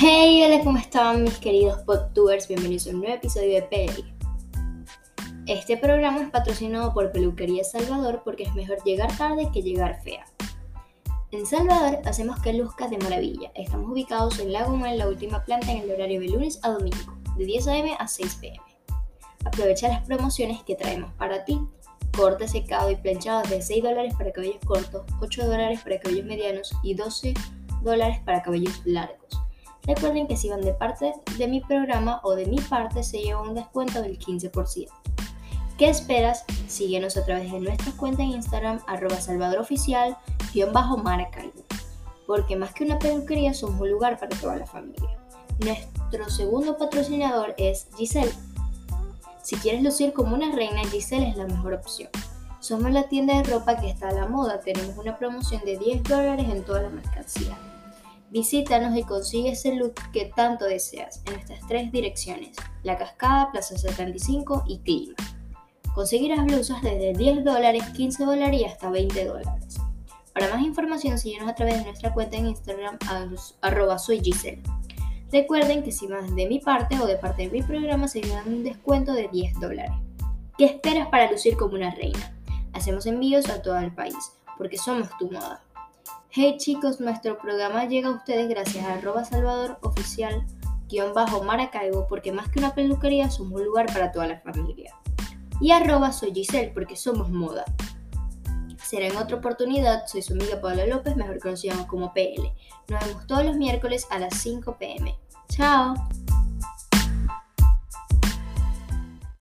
Hey, hola, ¿cómo están mis queridos podtubers? Bienvenidos a un nuevo episodio de PL. Este programa es patrocinado por Peluquería Salvador porque es mejor llegar tarde que llegar fea. En Salvador hacemos que luzcas de maravilla. Estamos ubicados en Laguna en la última planta en el horario de lunes a domingo, de 10 a.m. a 6 p.m. Aprovecha las promociones que traemos para ti. Corte secado y planchado de 6 dólares para cabellos cortos, 8 dólares para cabellos medianos y 12 dólares para cabellos largos. Recuerden que si van de parte de mi programa o de mi parte se lleva un descuento del 15%. ¿Qué esperas? Síguenos a través de nuestra cuenta en Instagram arroba salvadoroficial bajo Maracaibo. Porque más que una peluquería somos un lugar para toda la familia. Nuestro segundo patrocinador es Giselle. Si quieres lucir como una reina, Giselle es la mejor opción. Somos la tienda de ropa que está a la moda. Tenemos una promoción de 10 dólares en toda la mercancía. Visítanos y consigue ese look que tanto deseas en nuestras tres direcciones, La Cascada, Plaza 75 y Clima. Conseguirás blusas desde 10 dólares, 15 dólares y hasta 20 dólares. Para más información, síguenos a través de nuestra cuenta en Instagram, arroba. Recuerden que si vas de mi parte o de parte de mi programa, se dan un descuento de 10 dólares. ¿Qué esperas para lucir como una reina? Hacemos envíos a todo el país, porque somos tu moda. Hey chicos, nuestro programa llega a ustedes gracias a arroba salvador oficial bajo Maracaibo porque más que una peluquería somos un lugar para toda la familia. Y arroba soy Giselle porque somos moda. Será en otra oportunidad, soy su amiga Paula López, mejor conocida como PL. Nos vemos todos los miércoles a las 5 pm. Chao.